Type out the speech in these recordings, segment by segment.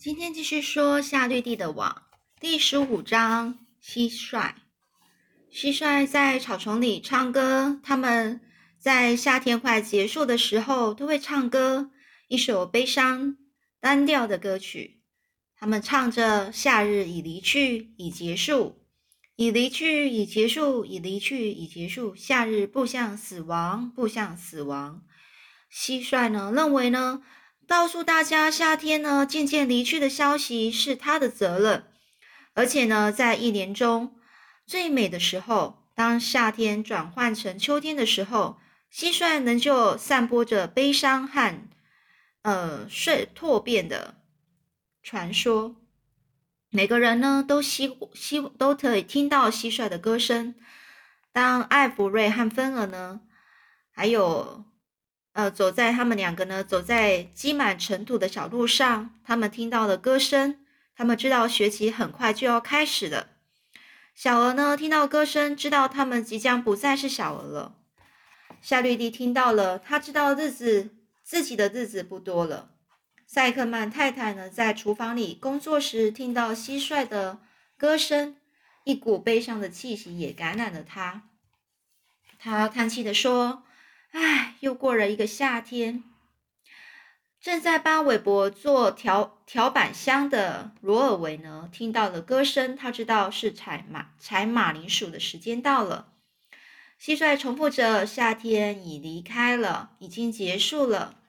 今天继续说夏绿蒂的网第十五章蟋蟀。蟋蟀在草丛里唱歌，它们在夏天快结束的时候都会唱歌，一首悲伤单调的歌曲。他们唱着：“夏日已离去，已结束，已离去，已结束，已离去，已结束。夏日步向死亡，步向死亡。”蟋蟀呢，认为呢？告诉大家，夏天呢渐渐离去的消息是他的责任，而且呢，在一年中最美的时候，当夏天转换成秋天的时候，蟋蟀仍旧散播着悲伤和呃睡蜕变的传说。每个人呢都希希都可以听到蟋蟀的歌声。当艾弗瑞和芬儿呢，还有。呃，走在他们两个呢，走在积满尘土的小路上，他们听到了歌声，他们知道学期很快就要开始了。小鹅呢，听到歌声，知道他们即将不再是小鹅了。夏绿蒂听到了，他知道日子自己的日子不多了。塞克曼太太呢，在厨房里工作时，听到蟋蟀的歌声，一股悲伤的气息也感染了他。他叹气的说。唉，又过了一个夏天。正在帮韦伯做调调板箱的罗尔维呢，听到了歌声，他知道是采马采马铃薯的时间到了。蟋蟀重复着：“夏天已离开了，已经结束了，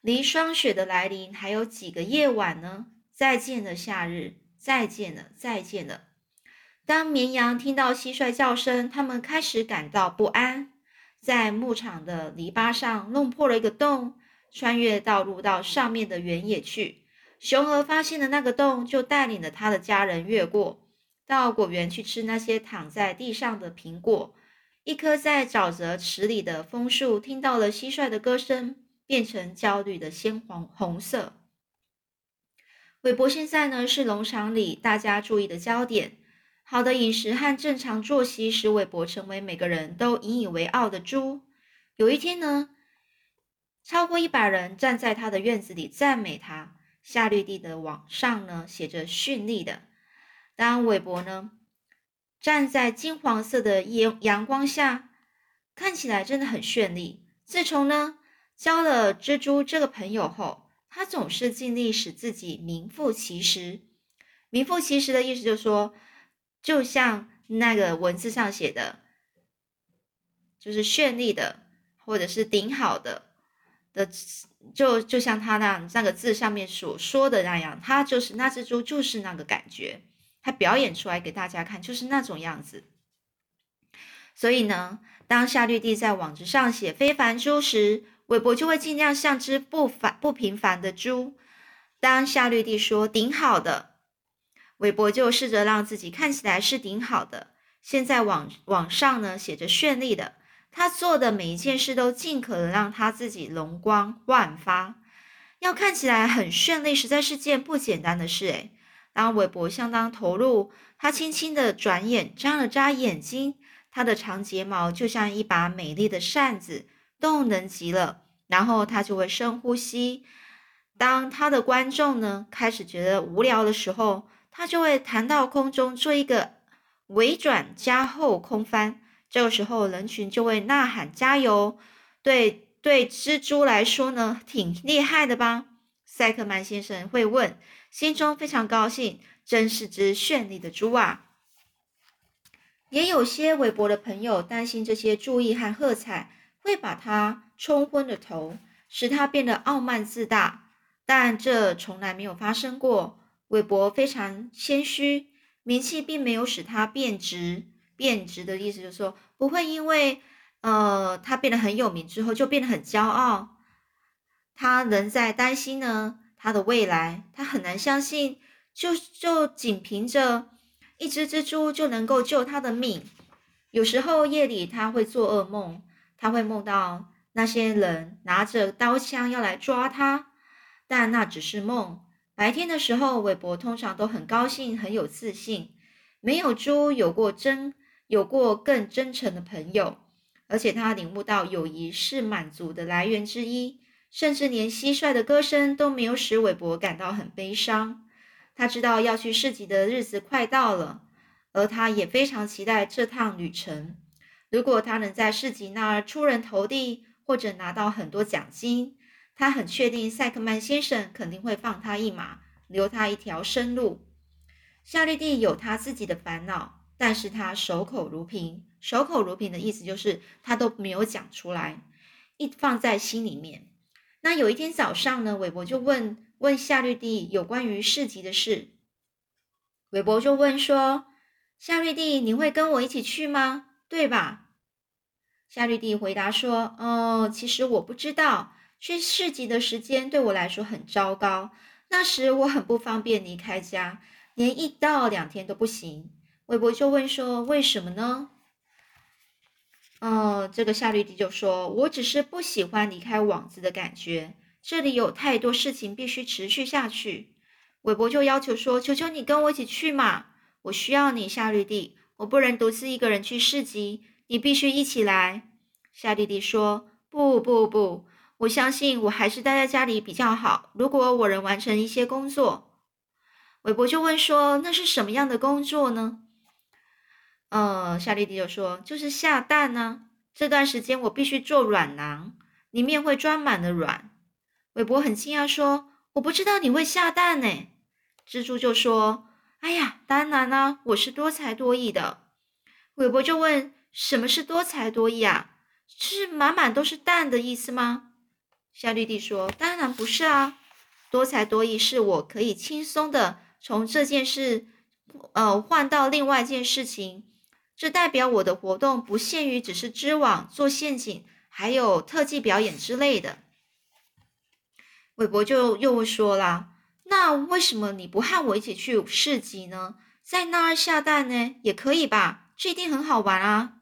离霜雪的来临还有几个夜晚呢？再见了，夏日，再见了，再见了。”当绵羊听到蟋蟀叫声，他们开始感到不安。在牧场的篱笆上弄破了一个洞，穿越道路到上面的原野去。熊儿发现了那个洞，就带领了他的家人越过，到果园去吃那些躺在地上的苹果。一棵在沼泽池里的枫树听到了蟋蟀的歌声，变成焦虑的鲜黄红色。韦伯现在呢是农场里大家注意的焦点。好的饮食和正常作息使韦伯成为每个人都引以为傲的猪。有一天呢，超过一百人站在他的院子里赞美他。夏绿蒂的网上呢写着“绚丽的”。当韦伯呢站在金黄色的阳阳光下，看起来真的很绚丽。自从呢交了蜘蛛这个朋友后，他总是尽力使自己名副其实。名副其实的意思就是说。就像那个文字上写的，就是绚丽的，或者是顶好的的，就就像他那那个字上面所说的那样，他就是那只猪，就是那个感觉，他表演出来给大家看，就是那种样子。所以呢，当夏绿蒂在网子上写非凡猪时，韦伯就会尽量像只不凡不平凡的猪。当夏绿蒂说顶好的。韦伯就试着让自己看起来是顶好的。现在网网上呢写着绚丽的，他做的每一件事都尽可能让他自己容光焕发。要看起来很绚丽，实在是件不简单的事诶。当韦伯相当投入，他轻轻的转眼眨了眨眼睛，他的长睫毛就像一把美丽的扇子，动人极了。然后他就会深呼吸。当他的观众呢开始觉得无聊的时候，他就会弹到空中，做一个尾转加后空翻。这个时候，人群就会呐喊加油。对对，蜘蛛来说呢，挺厉害的吧？塞克曼先生会问，心中非常高兴，真是只绚丽的猪啊！也有些韦伯的朋友担心这些注意和喝彩会把他冲昏了头，使他变得傲慢自大，但这从来没有发生过。韦伯非常谦虚，名气并没有使他变直。变直的意思就是说，不会因为呃他变得很有名之后就变得很骄傲。他仍在担心呢他的未来，他很难相信，就就仅凭着一只蜘蛛就能够救他的命。有时候夜里他会做噩梦，他会梦到那些人拿着刀枪要来抓他，但那只是梦。白天的时候，韦伯通常都很高兴，很有自信。没有猪有过真，有过更真诚的朋友，而且他领悟到友谊是满足的来源之一。甚至连蟋蟀的歌声都没有使韦伯感到很悲伤。他知道要去市集的日子快到了，而他也非常期待这趟旅程。如果他能在市集那儿出人头地，或者拿到很多奖金，他很确定塞克曼先生肯定会放他一马，留他一条生路。夏绿蒂有他自己的烦恼，但是他守口如瓶。守口如瓶的意思就是他都没有讲出来，一放在心里面。那有一天早上呢，韦伯就问问夏绿蒂有关于市集的事。韦伯就问说：“夏绿蒂，你会跟我一起去吗？对吧？”夏绿蒂回答说：“哦，其实我不知道，去市集的时间对我来说很糟糕。那时我很不方便离开家，连一到两天都不行。”韦伯就问说：“为什么呢？”哦，这个夏绿蒂就说：“我只是不喜欢离开网子的感觉，这里有太多事情必须持续下去。”韦伯就要求说：“求求你跟我一起去嘛，我需要你，夏绿蒂，我不能独自一个人去市集。”你必须一起来，夏弟弟说：“不不不，我相信我还是待在家里比较好。如果我能完成一些工作。”韦伯就问说：“那是什么样的工作呢？”呃，夏丽蒂就说：“就是下蛋呢。这段时间我必须做卵囊，里面会装满了卵。”韦伯很惊讶说：“我不知道你会下蛋呢。”蜘蛛就说：“哎呀，当然啦，我是多才多艺的。”韦伯就问。什么是多才多艺啊？是满满都是蛋的意思吗？夏绿蒂说：“当然不是啊，多才多艺是我可以轻松的从这件事，呃，换到另外一件事情。这代表我的活动不限于只是织网、做陷阱，还有特技表演之类的。”韦伯就又说啦：“那为什么你不和我一起去市集呢？在那儿下蛋呢，也可以吧？这一定很好玩啊！”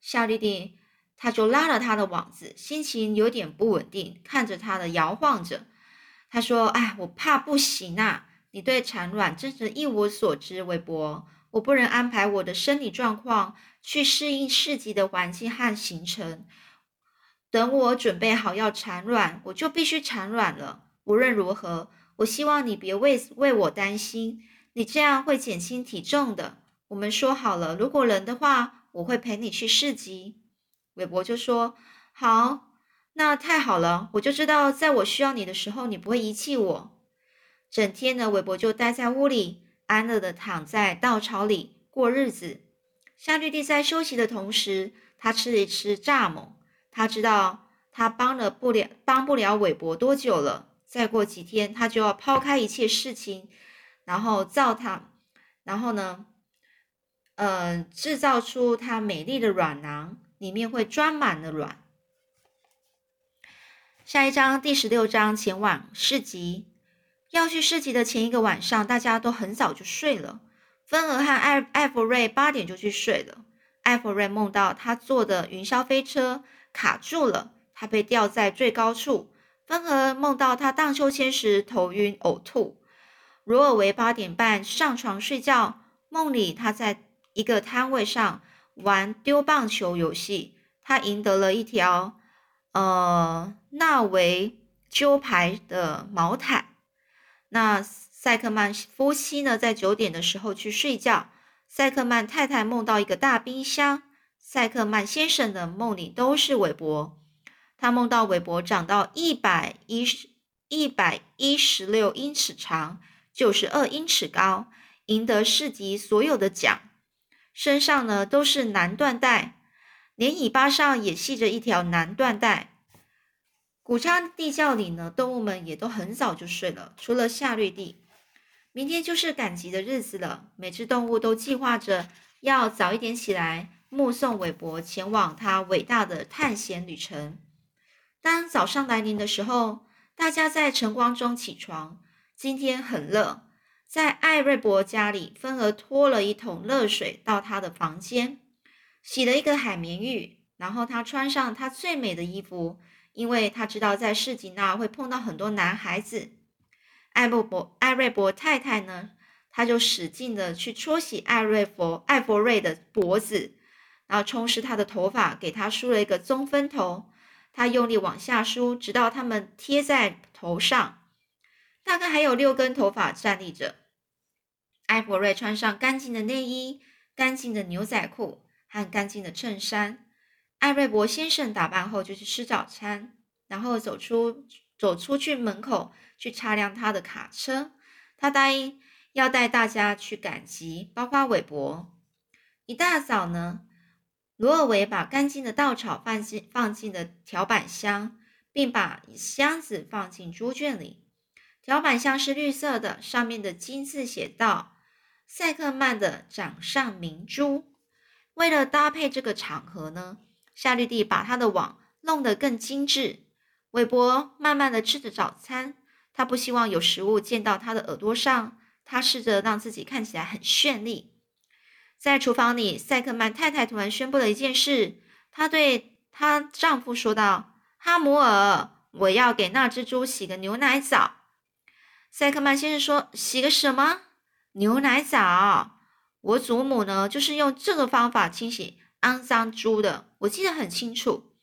夏绿蒂，他就拉了他的网子，心情有点不稳定，看着他的摇晃着。他说：“哎，我怕不行啊！你对产卵真是一无所知，韦伯。我不能安排我的生理状况去适应市集的环境和行程。等我准备好要产卵，我就必须产卵了。无论如何，我希望你别为为我担心，你这样会减轻体重的。我们说好了，如果能的话。”我会陪你去市集，韦伯就说：“好，那太好了，我就知道在我需要你的时候，你不会遗弃我。”整天呢，韦伯就待在屋里，安乐的躺在稻草里过日子。夏绿蒂在休息的同时，他吃了一吃蚱蜢。他知道他帮了不了帮不了韦伯多久了，再过几天他就要抛开一切事情，然后造他，然后呢？嗯，制造出它美丽的软囊，里面会装满了卵。下一章第十六章前往市集。要去市集的前一个晚上，大家都很早就睡了。芬儿和艾艾弗瑞八点就去睡了。艾弗瑞梦到他坐的云霄飞车卡住了，他被吊在最高处。芬儿梦到他荡秋千时头晕呕吐。罗尔维八点半上床睡觉，梦里他在。一个摊位上玩丢棒球游戏，他赢得了一条呃纳维鸠牌的毛毯。那塞克曼夫妻呢，在九点的时候去睡觉。塞克曼太太梦到一个大冰箱。塞克曼先生的梦里都是韦伯，他梦到韦伯长到一百一十一百一十六英尺长，九十二英尺高，赢得市集所有的奖。身上呢都是蓝缎带，连尾巴上也系着一条蓝缎带。谷仓地窖里呢，动物们也都很早就睡了，除了夏绿蒂。明天就是赶集的日子了，每只动物都计划着要早一点起来，目送韦伯前往他伟大的探险旅程。当早上来临的时候，大家在晨光中起床。今天很热。在艾瑞博家里，芬儿拖了一桶热水到他的房间，洗了一个海绵浴，然后他穿上他最美的衣服，因为他知道在市集那会碰到很多男孩子。艾布博艾瑞博太太呢，他就使劲的去搓洗艾瑞佛艾佛瑞的脖子，然后冲湿他的头发，给他梳了一个中分头。他用力往下梳，直到他们贴在头上。大概还有六根头发站立着。艾伯瑞穿上干净的内衣、干净的牛仔裤和干净的衬衫。艾瑞伯先生打扮后就去吃早餐，然后走出走出去门口去擦亮他的卡车。他答应要带大家去赶集，包括韦伯。一大早呢，罗尔维把干净的稻草放进放进了条板箱，并把箱子放进猪圈里。条板箱是绿色的，上面的金字写道：“赛克曼的掌上明珠。”为了搭配这个场合呢，夏绿蒂把他的网弄得更精致。韦伯慢慢的吃着早餐，他不希望有食物溅到他的耳朵上。他试着让自己看起来很绚丽。在厨房里，赛克曼太太突然宣布了一件事。她对她丈夫说道：“哈姆尔，我要给那只猪洗个牛奶澡。”塞克曼先生说：“洗个什么牛奶澡？我祖母呢，就是用这个方法清洗肮脏猪的，我记得很清楚。”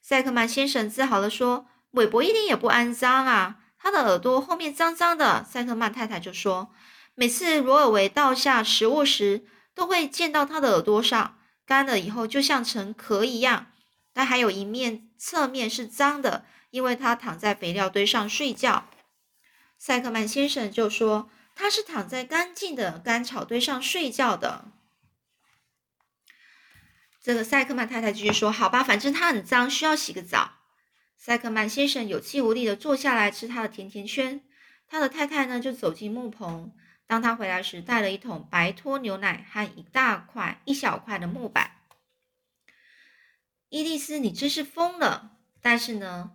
塞克曼先生自豪地说：“韦伯一点也不肮脏啊，他的耳朵后面脏脏的。”塞克曼太太就说：“每次罗尔维倒下食物时，都会溅到他的耳朵上，干了以后就像成壳一样。但还有一面侧面是脏的，因为他躺在肥料堆上睡觉。”塞克曼先生就说：“他是躺在干净的干草堆上睡觉的。”这个塞克曼太太继续说：“好吧，反正他很脏，需要洗个澡。”塞克曼先生有气无力的坐下来吃他的甜甜圈。他的太太呢，就走进木棚。当他回来时，带了一桶白脱牛奶和一大块、一小块的木板。伊丽丝，你真是疯了！但是呢，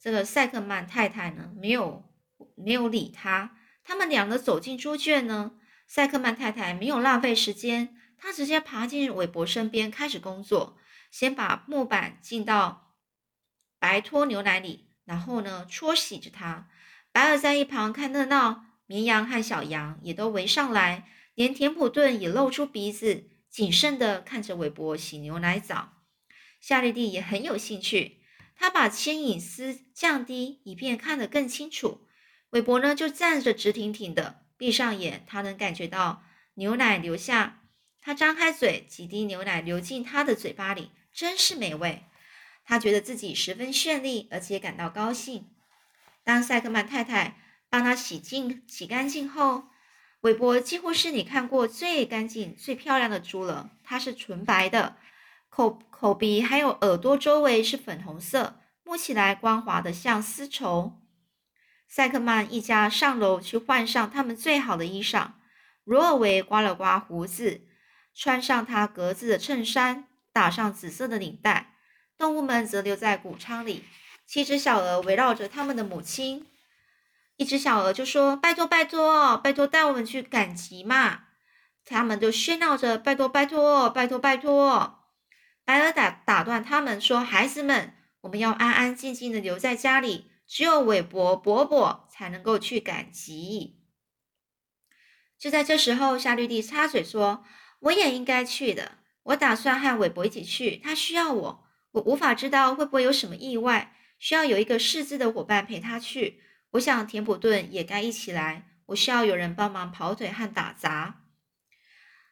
这个塞克曼太太呢，没有。没有理他。他们两个走进猪圈呢。塞克曼太太没有浪费时间，她直接爬进韦伯身边开始工作。先把木板浸到白脱牛奶里，然后呢搓洗着它。白尔在一旁看热闹，绵羊和小羊也都围上来，连田普顿也露出鼻子，谨慎地看着韦伯洗牛奶澡。夏绿蒂也很有兴趣，他把牵引丝降低，以便看得更清楚。韦伯呢，就站着直挺挺的，闭上眼，他能感觉到牛奶流下。他张开嘴，几滴牛奶流进他的嘴巴里，真是美味。他觉得自己十分绚丽，而且感到高兴。当塞克曼太太帮他洗净、洗干净后，韦伯几乎是你看过最干净、最漂亮的猪了。它是纯白的，口、口鼻还有耳朵周围是粉红色，摸起来光滑的像丝绸。塞克曼一家上楼去换上他们最好的衣裳。罗尔维刮了刮胡子，穿上他格子的衬衫，打上紫色的领带。动物们则留在谷仓里。七只小鹅围绕着他们的母亲。一只小鹅就说：“拜托，拜托，拜托，带我们去赶集嘛！”他们就喧闹着：“拜托，拜托，拜托，拜托！”白鹅打打断他们说：“孩子们，我们要安安静静的留在家里。”只有韦伯伯伯才能够去赶集。就在这时候，夏绿蒂插嘴说：“我也应该去的。我打算和韦伯一起去，他需要我。我无法知道会不会有什么意外，需要有一个识字的伙伴陪他去。我想田普顿也该一起来。我需要有人帮忙跑腿和打杂。”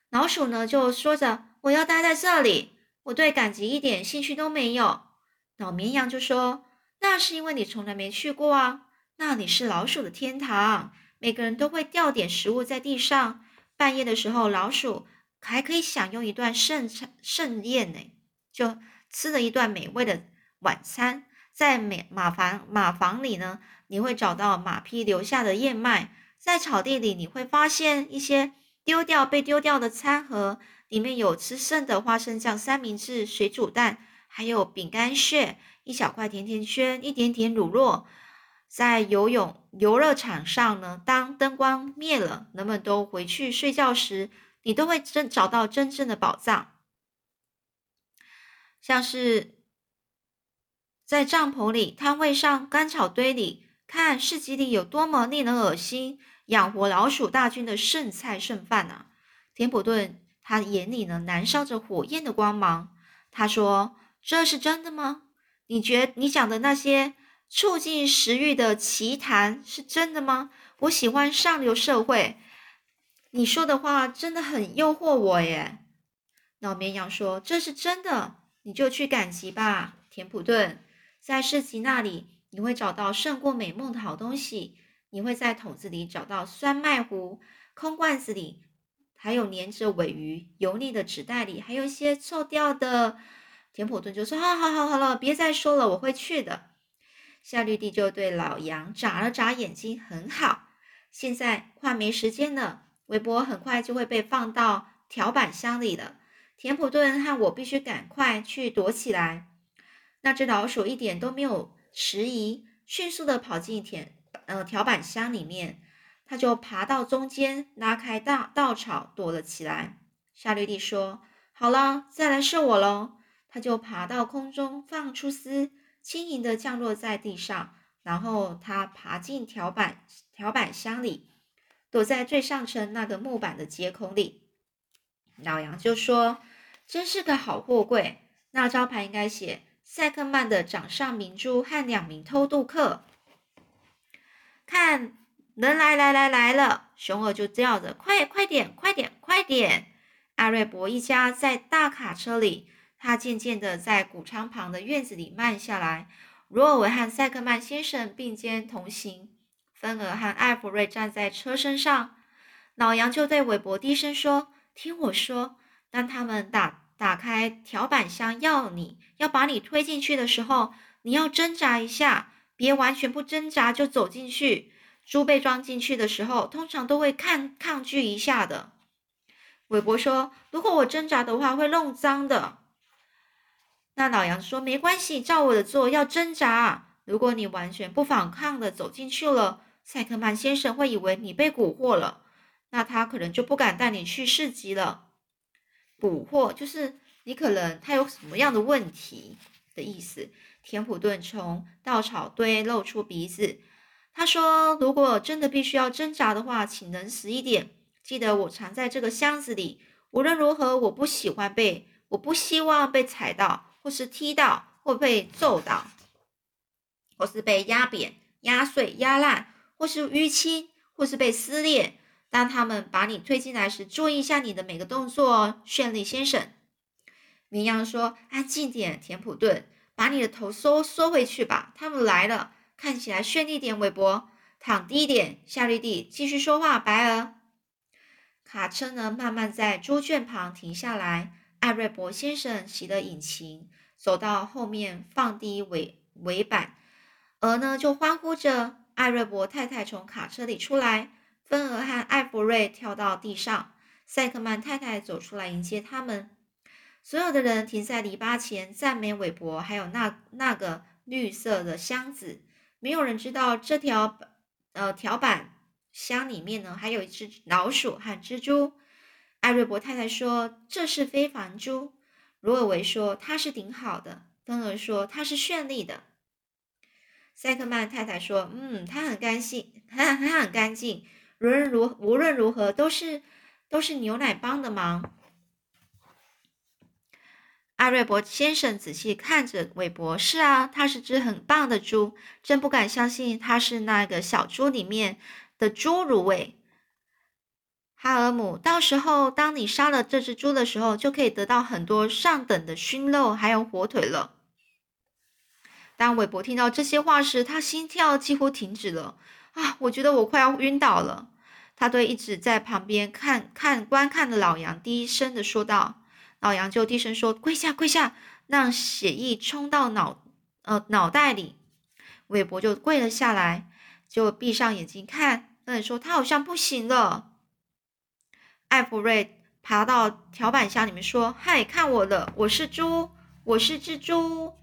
老鼠呢，就说着：“我要待在这里，我对赶集一点兴趣都没有。”老绵羊就说。那是因为你从来没去过啊！那里是老鼠的天堂，每个人都会掉点食物在地上。半夜的时候，老鼠还可以享用一段盛盛宴呢，就吃了一段美味的晚餐。在马马房马房里呢，你会找到马匹留下的燕麦；在草地里，你会发现一些丢掉被丢掉的餐盒，里面有吃剩的花生酱三明治、水煮蛋，还有饼干屑。一小块甜甜圈，一点点乳酪，在游泳游乐场上呢。当灯光灭了，人们都回去睡觉时，你都会真找到真正的宝藏。像是在帐篷里、摊位上、干草堆里，看市集里有多么令人恶心，养活老鼠大军的剩菜剩饭啊！田普顿他眼里呢燃烧着火焰的光芒。他说：“这是真的吗？”你觉你讲的那些促进食欲的奇谈是真的吗？我喜欢上流社会，你说的话真的很诱惑我耶。老绵羊说：“这是真的，你就去赶集吧，田普顿，在市集那里你会找到胜过美梦的好东西。你会在桶子里找到酸麦糊，空罐子里还有粘着尾鱼，油腻的纸袋里还有一些臭掉的。”田普顿就说：“好好好，好了，别再说了，我会去的。”夏绿蒂就对老杨眨了眨眼睛，很好。现在快没时间了，韦伯很快就会被放到条板箱里了。田普顿和我必须赶快去躲起来。那只老鼠一点都没有迟疑，迅速的跑进田呃条板箱里面，它就爬到中间，拉开稻稻草躲了起来。夏绿蒂说：“好了，再来是我喽。”他就爬到空中，放出丝。轻盈的降落在地上，然后他爬进条板条板箱里，躲在最上层那个木板的接孔里。老杨就说：“真是个好货柜，那招牌应该写‘塞克曼的掌上明珠’和两名偷渡客。”看，人来来来来了！熊二就叫着：“快快点，快点，快点！”阿瑞博一家在大卡车里。他渐渐地在谷仓旁的院子里慢下来。罗尔维和塞克曼先生并肩同行，芬尔和艾弗瑞站在车身上。老杨就对韦伯低声说：“听我说，当他们打打开条板箱，要你要把你推进去的时候，你要挣扎一下，别完全不挣扎就走进去。猪被装进去的时候，通常都会抗抗拒一下的。”韦伯说：“如果我挣扎的话，会弄脏的。”那老杨说：“没关系，照我的做，要挣扎。如果你完全不反抗的走进去了，塞克曼先生会以为你被蛊惑了，那他可能就不敢带你去市集了。蛊惑就是你可能他有什么样的问题的意思。”田普顿从稻草堆露出鼻子，他说：“如果真的必须要挣扎的话，请能死一点。记得我藏在这个箱子里。无论如何，我不喜欢被，我不希望被踩到。”或是踢到，或被揍到，或是被压扁、压碎、压烂，或是淤青，或是被撕裂。当他们把你推进来时，注意一下你的每个动作哦，绚丽先生。绵羊说：“安静点，田普顿，把你的头缩缩回去吧。他们来了，看起来绚丽点。韦伯，躺低点。夏绿蒂，继续说话。白鹅，卡车呢，慢慢在猪圈旁停下来。艾瑞伯先生熄了引擎。走到后面，放低尾尾板，鹅呢就欢呼着。艾瑞伯太太从卡车里出来，芬儿和艾弗瑞跳到地上，塞克曼太太走出来迎接他们。所有的人停在篱笆前赞美韦伯，还有那那个绿色的箱子。没有人知道这条呃条板箱里面呢还有一只老鼠和蜘蛛。艾瑞伯太太说：“这是非凡猪。”罗尔维说：“它是顶好的。”芬儿说：“它是绚丽的。”塞克曼太太说：“嗯，它很干净，它它很干净。无论如无论如何，都是都是牛奶帮的忙。”阿瑞伯先生仔细看着韦伯：“是啊，它是只很棒的猪，真不敢相信他是那个小猪里面的侏儒味。”哈尔姆，到时候当你杀了这只猪的时候，就可以得到很多上等的熏肉，还有火腿了。当韦伯听到这些话时，他心跳几乎停止了。啊，我觉得我快要晕倒了。他对一直在旁边看看观看的老杨低声的说道。老杨就低声说：“跪下，跪下，让血液冲到脑呃脑袋里。”韦伯就跪了下来，就闭上眼睛看。那你说他好像不行了。艾弗瑞爬到条板箱里面说：“嗨，看我的，我是猪，我是只猪。”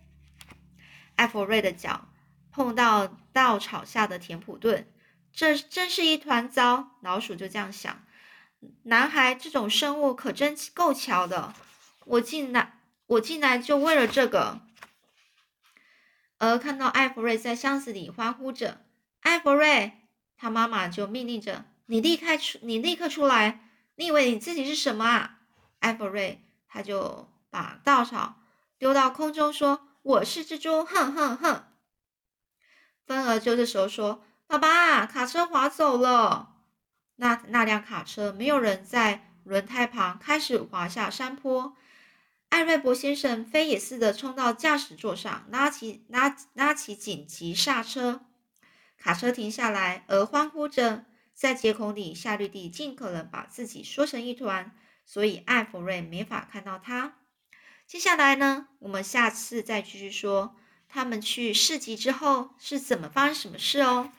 艾弗瑞的脚碰到稻草下的田普顿，这真是一团糟。老鼠就这样想：男孩这种生物可真够巧的，我进来，我进来就为了这个。而看到艾弗瑞在箱子里欢呼着：“艾弗瑞！”他妈妈就命令着：“你立刻出，你立刻出来。”你以为你自己是什么啊？艾弗瑞，他就把稻草丢到空中，说：“我是蜘蛛。”哼哼哼！芬儿就这时候说：“爸爸，卡车滑走了。”那那辆卡车没有人在轮胎旁，开始滑下山坡。艾瑞博先生飞也似的冲到驾驶座上，拉起拉拉起紧急刹车，卡车停下来，而欢呼着。在接孔里，夏绿蒂尽可能把自己缩成一团，所以艾弗瑞没法看到他。接下来呢？我们下次再继续说他们去市集之后是怎么发生什么事哦。